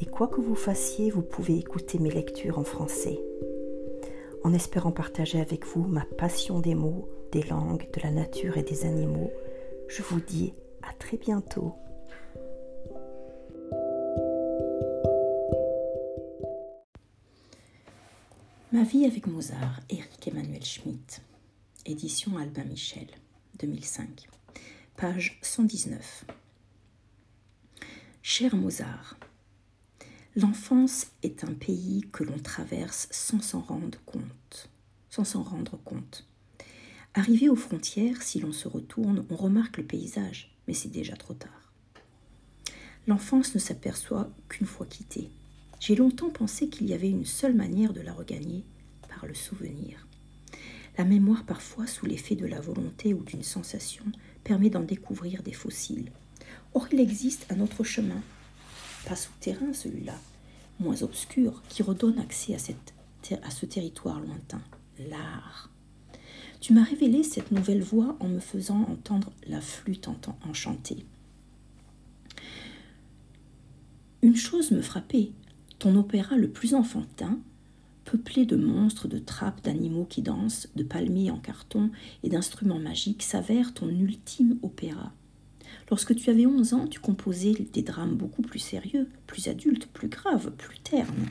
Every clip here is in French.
et quoi que vous fassiez, vous pouvez écouter mes lectures en français. En espérant partager avec vous ma passion des mots, des langues, de la nature et des animaux, je vous dis à très bientôt. Ma vie avec Mozart, Éric Emmanuel Schmitt, édition Albin Michel, 2005, page 119. Cher Mozart, L'enfance est un pays que l'on traverse sans s'en rendre compte. Sans s'en rendre compte. Arrivé aux frontières, si l'on se retourne, on remarque le paysage, mais c'est déjà trop tard. L'enfance ne s'aperçoit qu'une fois quittée. J'ai longtemps pensé qu'il y avait une seule manière de la regagner, par le souvenir. La mémoire, parfois sous l'effet de la volonté ou d'une sensation, permet d'en découvrir des fossiles. Or, il existe un autre chemin, pas souterrain celui-là, moins obscur, qui redonne accès à, ce territoire lointain, l'art. Tu m'as révélé cette nouvelle voix en me faisant entendre la flûte enchantée. Une chose me frappait, ton opéra le plus enfantin, peuplé de monstres, de trappes, d'animaux qui dansent, de palmiers en carton et d'instruments magiques, s'avère ton ultime opéra. Lorsque tu avais 11 ans, tu composais des drames beaucoup plus sérieux, plus adultes, plus graves, plus ternes.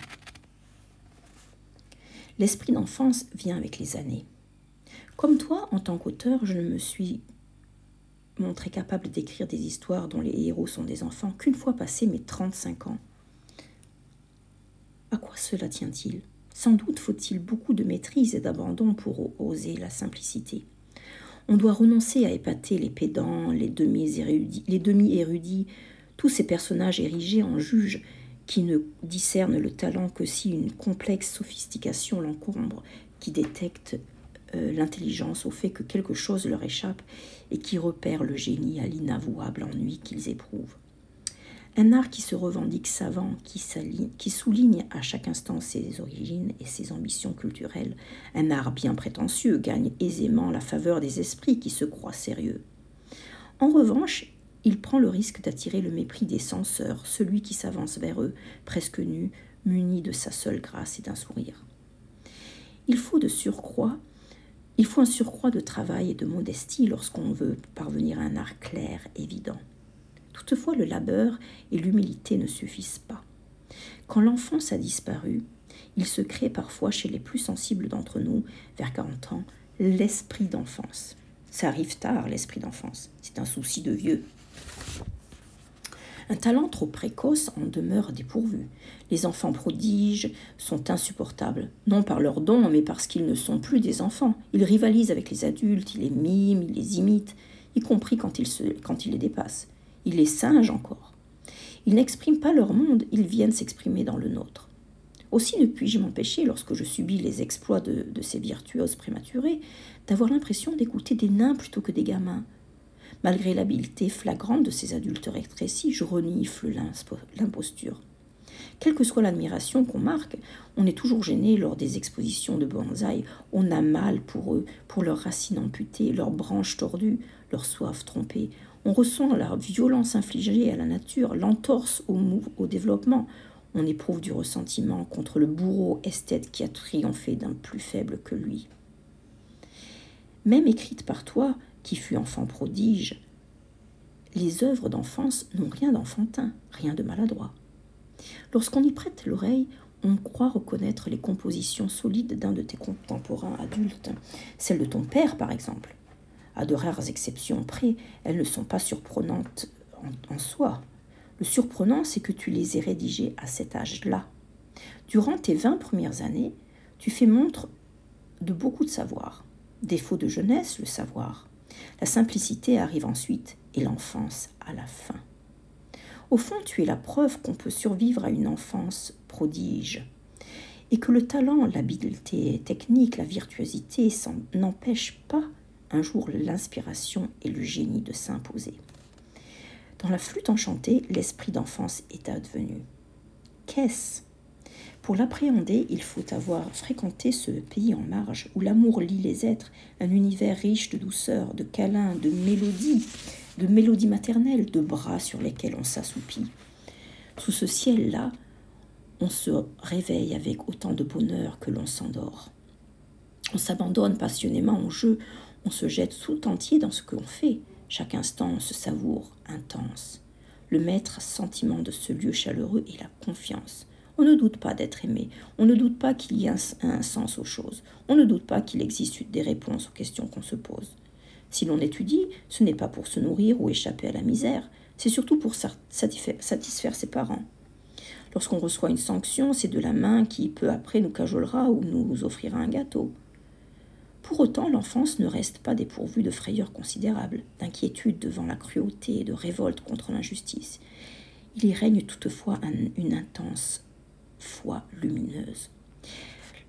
L'esprit d'enfance vient avec les années. Comme toi, en tant qu'auteur, je ne me suis montré capable d'écrire des histoires dont les héros sont des enfants qu'une fois passés mes 35 ans. À quoi cela tient-il? Sans doute faut-il beaucoup de maîtrise et d'abandon pour oser la simplicité. On doit renoncer à épater les pédants, les demi-érudits, tous ces personnages érigés en juges qui ne discernent le talent que si une complexe sophistication l'encombre, qui détectent euh, l'intelligence au fait que quelque chose leur échappe et qui repèrent le génie à l'inavouable ennui qu'ils éprouvent. Un art qui se revendique savant, qui, souligne à chaque instant ses origines et ses ambitions culturelles. Un art bien prétentieux gagne aisément la faveur des esprits qui se croient sérieux. En revanche, il prend le risque d'attirer le mépris des censeurs, celui qui s'avance vers eux, presque nu, muni de sa seule grâce et d'un sourire. Il faut de surcroît, il faut un surcroît de travail et de modestie lorsqu'on veut parvenir à un art clair, évident. Toutefois, le labeur et l'humilité ne suffisent pas. Quand l'enfance a disparu, il se crée parfois chez les plus sensibles d'entre nous, vers 40 ans, l'esprit d'enfance. Ça arrive tard, l'esprit d'enfance. C'est un souci de vieux. Un talent trop précoce en demeure dépourvu. Les enfants prodiges sont insupportables, non par leurs dons, mais parce qu'ils ne sont plus des enfants. Ils rivalisent avec les adultes, ils les miment, ils les imitent, y compris quand ils, quand ils les dépassent. Ils les singent encore. Ils n'expriment pas leur monde, ils viennent s'exprimer dans le nôtre. Aussi ne puis-je m'empêcher, lorsque je subis les exploits de, ces virtuoses prématurées, d'avoir l'impression d'écouter des nains plutôt que des gamins. Malgré l'habileté flagrante de ces adultes rétrécis, je renifle l'imposture. Quelle que soit l'admiration qu'on marque, on est toujours gêné lors des expositions de bonsaï. On a mal pour eux, pour leurs racines amputées, leurs branches tordues, leurs soifs trompées. On ressent la violence infligée à la nature, l'entorse au, au développement. On éprouve du ressentiment contre le bourreau esthète qui a triomphé d'un plus faible que lui. Même écrites par toi, qui fus enfant prodige, les œuvres d'enfance n'ont rien d'enfantin, rien de maladroit. Lorsqu'on y prête l'oreille, on croit reconnaître les compositions solides d'un de tes contemporains adultes, celles de ton père par exemple. À de rares exceptions près, elles ne sont pas surprenantes en, soi. Le surprenant, c'est que tu les aies rédigées à cet âge-là. Durant tes vingt premières années, tu fais montre de beaucoup de savoir. Défaut de jeunesse, le savoir. La simplicité arrive ensuite et l'enfance à la fin. Au fond, tu es la preuve qu'on peut survivre à une enfance prodige. et que le talent, l'habileté technique, la virtuosité n'empêchent pas un jour l'inspiration et le génie de s'imposer. Dans la flûte enchantée, l'esprit d'enfance est advenu. Qu'est-ce? Pour l'appréhender, il faut avoir fréquenté ce pays en marge où l'amour lie les êtres, un univers riche de douceur, de câlins, de mélodies, de mélodies maternelles, de bras sur lesquels on s'assoupit. Sous ce ciel-là, on se réveille avec autant de bonheur que l'on s'endort. On s'abandonne passionnément au jeu, on se jette tout entier dans ce que l'on fait. Chaque instant, se savoure intense. Le maître sentiment de ce lieu chaleureux est la confiance. On ne doute pas d'être aimé, on ne doute pas qu'il y ait un, sens aux choses, on ne doute pas qu'il existe des réponses aux questions qu'on se pose. Si l'on étudie, ce n'est pas pour se nourrir ou échapper à la misère, c'est surtout pour satisfaire ses parents. Lorsqu'on reçoit une sanction, c'est de la main qui peu après nous cajolera ou nous offrira un gâteau. Pour autant, l'enfance ne reste pas dépourvue de frayeurs considérables, d'inquiétude devant la cruauté et de révolte contre l'injustice. Il y règne toutefois une intense foi lumineuse.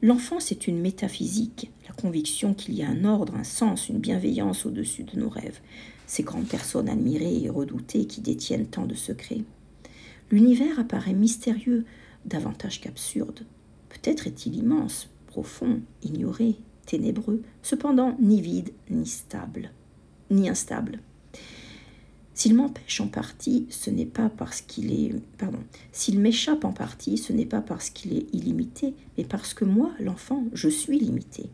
L'enfance est une métaphysique, la conviction qu'il y a un ordre, un sens, une bienveillance au-dessus de nos rêves, ces grandes personnes admirées et redoutées qui détiennent tant de secrets. L'univers apparaît mystérieux davantage qu'absurde. Peut-être est-il immense, profond, ignoré, ténébreux, cependant ni vide, ni stable, ni instable. S'il m'empêche en partie, ce n'est pas parce qu'il est. Pardon. S'il m'échappe en partie, ce n'est pas parce qu'il est illimité, mais parce que moi, l'enfant, je suis limité.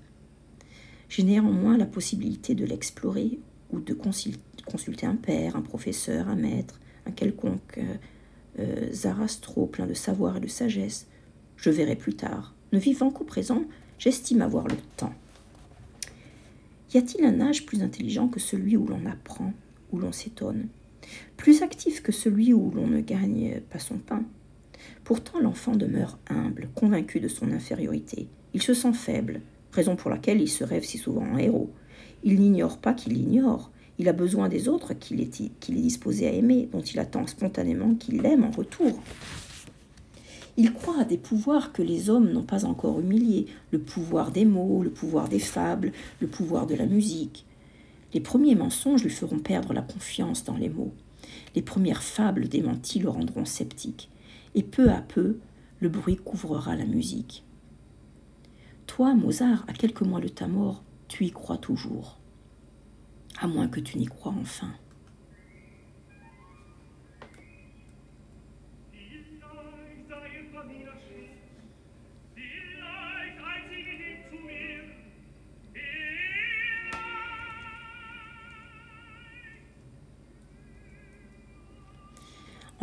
J'ai néanmoins la possibilité de l'explorer ou de consulter un père, un professeur, un maître, un quelconque euh, euh, Zarastro plein de savoir et de sagesse. Je verrai plus tard. Ne vivant qu'au présent, j'estime avoir le temps. Y a-t-il un âge plus intelligent que celui où l'on apprend, où l'on s'étonne? Plus actif que celui où l'on ne gagne pas son pain? Pourtant l'enfant demeure humble, convaincu de son infériorité. Il se sent faible, raison pour laquelle il se rêve si souvent en héros. Il n'ignore pas qu'il ignore. Il a besoin des autres qu'il est, est disposé à aimer, dont il attend spontanément qu'il l'aime en retour. Il croit à des pouvoirs que les hommes n'ont pas encore humiliés, le pouvoir des mots, le pouvoir des fables, le pouvoir de la musique. Les premiers mensonges lui feront perdre la confiance dans les mots. Les premières fables démenties le rendront sceptique. Et peu à peu, le bruit couvrira la musique. Toi, Mozart, à quelques mois de ta mort, tu y crois toujours. À moins que tu n'y crois enfin.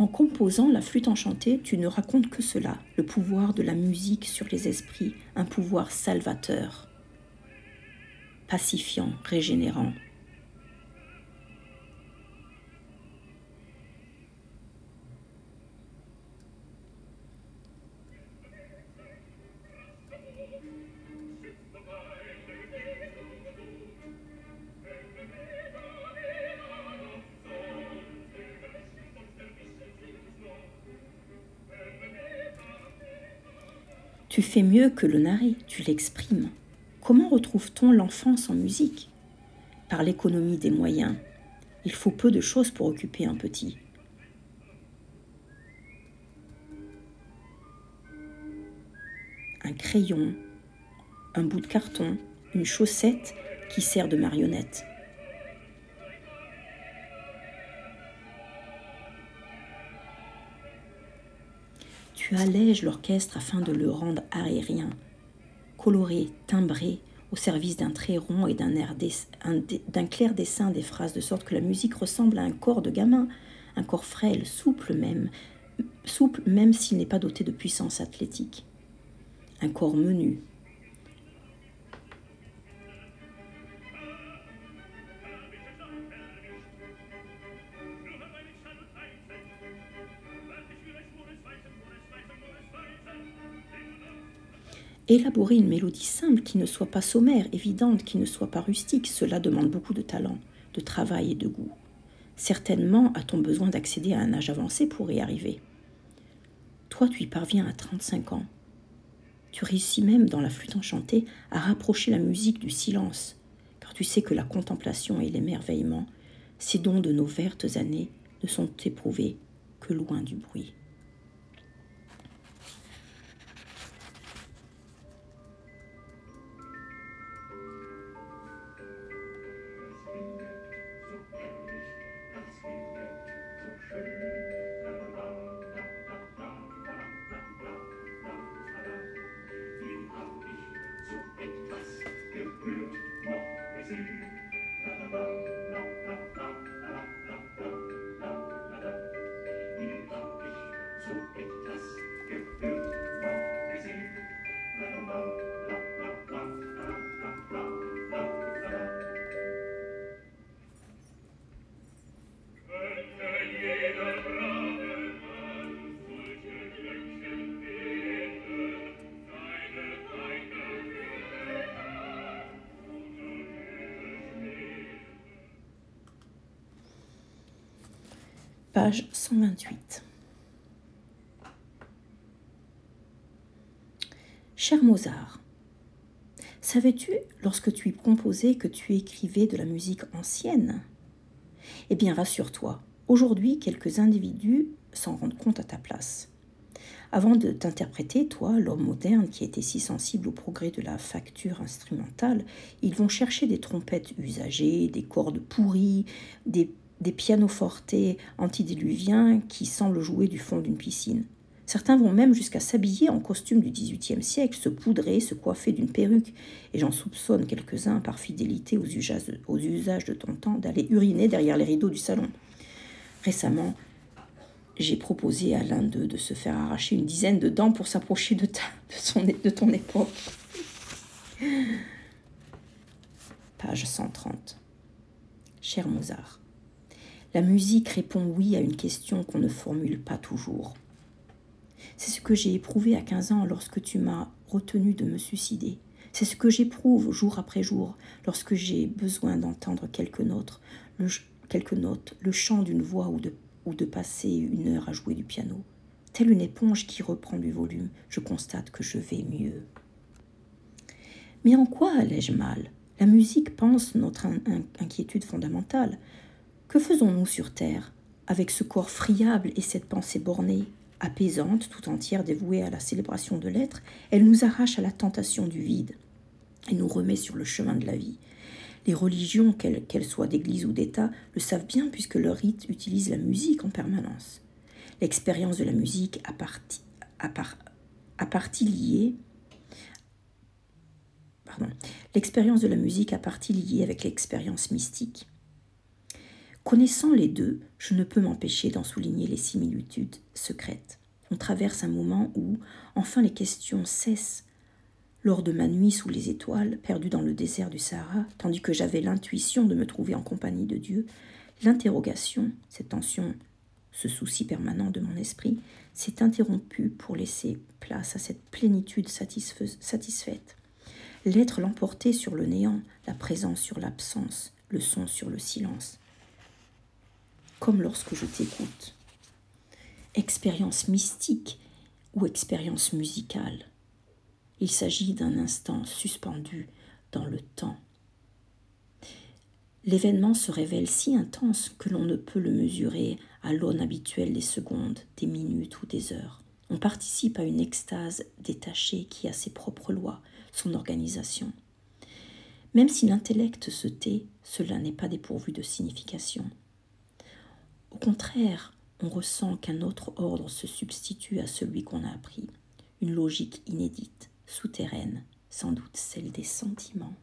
En composant la flûte enchantée, tu ne racontes que cela, le pouvoir de la musique sur les esprits, un pouvoir salvateur, pacifiant, régénérant. Tu fais mieux que le narrer, tu l'exprimes. Comment retrouve-t-on l'enfance en musique? Par l'économie des moyens. Il faut peu de choses pour occuper un petit. Un crayon, un bout de carton, une chaussette qui sert de marionnette. Tu allèges l'orchestre afin de le rendre aérien, coloré, timbré, au service d'un trait rond et d'un clair dessin des phrases, de sorte que la musique ressemble à un corps de gamin, un corps frêle, souple même, souple même s'il n'est pas doté de puissance athlétique. Un corps menu, Élaborer une mélodie simple qui ne soit pas sommaire, évidente, qui ne soit pas rustique, cela demande beaucoup de talent, de travail et de goût. Certainement a-t-on besoin d'accéder à un âge avancé pour y arriver. Toi, tu y parviens à 35 ans. Tu réussis même, dans la flûte enchantée, à rapprocher la musique du silence, car tu sais que la contemplation et l'émerveillement, ces dons de nos vertes années, ne sont éprouvés que loin du bruit. Page 128. Cher Mozart, savais-tu, lorsque tu y composais, que tu écrivais de la musique ancienne? Eh bien, rassure-toi, aujourd'hui, quelques individus s'en rendent compte à ta place. Avant de t'interpréter, toi, l'homme moderne qui était si sensible au progrès de la facture instrumentale, ils vont chercher des trompettes usagées, des cordes pourries, des des pianofortes antidiluviens qui semblent jouer du fond d'une piscine. Certains vont même jusqu'à s'habiller en costume du XVIIIe siècle, se poudrer, se coiffer d'une perruque, et j'en soupçonne quelques-uns par fidélité aux usages, de, aux usages de ton temps d'aller uriner derrière les rideaux du salon. Récemment, j'ai proposé à l'un d'eux de se faire arracher une dizaine de dents pour s'approcher de, de, de ton époque. Page 130. Cher Mozart, la musique répond oui à une question qu'on ne formule pas toujours. C'est ce que j'ai éprouvé à 15 ans lorsque tu m'as retenu de me suicider. C'est ce que j'éprouve jour après jour lorsque j'ai besoin d'entendre quelques notes, le, chant d'une voix ou de passer une heure à jouer du piano. Telle une éponge qui reprend du volume, je constate que je vais mieux. Mais en quoi allais-je mal? La musique pense notre inquiétude fondamentale. Que faisons-nous sur Terre avec ce corps friable et cette pensée bornée, apaisante, tout entière dévouée à la célébration de l'être? Elle nous arrache à la tentation du vide et nous remet sur le chemin de la vie. Les religions, qu'elles soient d'église ou d'État, le savent bien puisque leur rite utilise la musique en permanence. L'expérience de la musique à partie liée L'expérience de la musique a partie liée avec l'expérience mystique. Connaissant les deux, je ne peux m'empêcher d'en souligner les similitudes secrètes. On traverse un moment où, enfin, les questions cessent. Lors de ma nuit sous les étoiles, perdue dans le désert du Sahara, tandis que j'avais l'intuition de me trouver en compagnie de Dieu, l'interrogation, cette tension, ce souci permanent de mon esprit, s'est interrompue pour laisser place à cette plénitude satisfaite. L'être l'emportait sur le néant, la présence sur l'absence, le son sur le silence comme lorsque je t'écoute. Expérience mystique ou expérience musicale. Il s'agit d'un instant suspendu dans le temps. L'événement se révèle si intense que l'on ne peut le mesurer à l'aune habituelle des secondes, des minutes ou des heures. On participe à une extase détachée qui a ses propres lois, son organisation. Même si l'intellect se tait, cela n'est pas dépourvu de signification. Au contraire, on ressent qu'un autre ordre se substitue à celui qu'on a appris, une logique inédite, souterraine, sans doute celle des sentiments.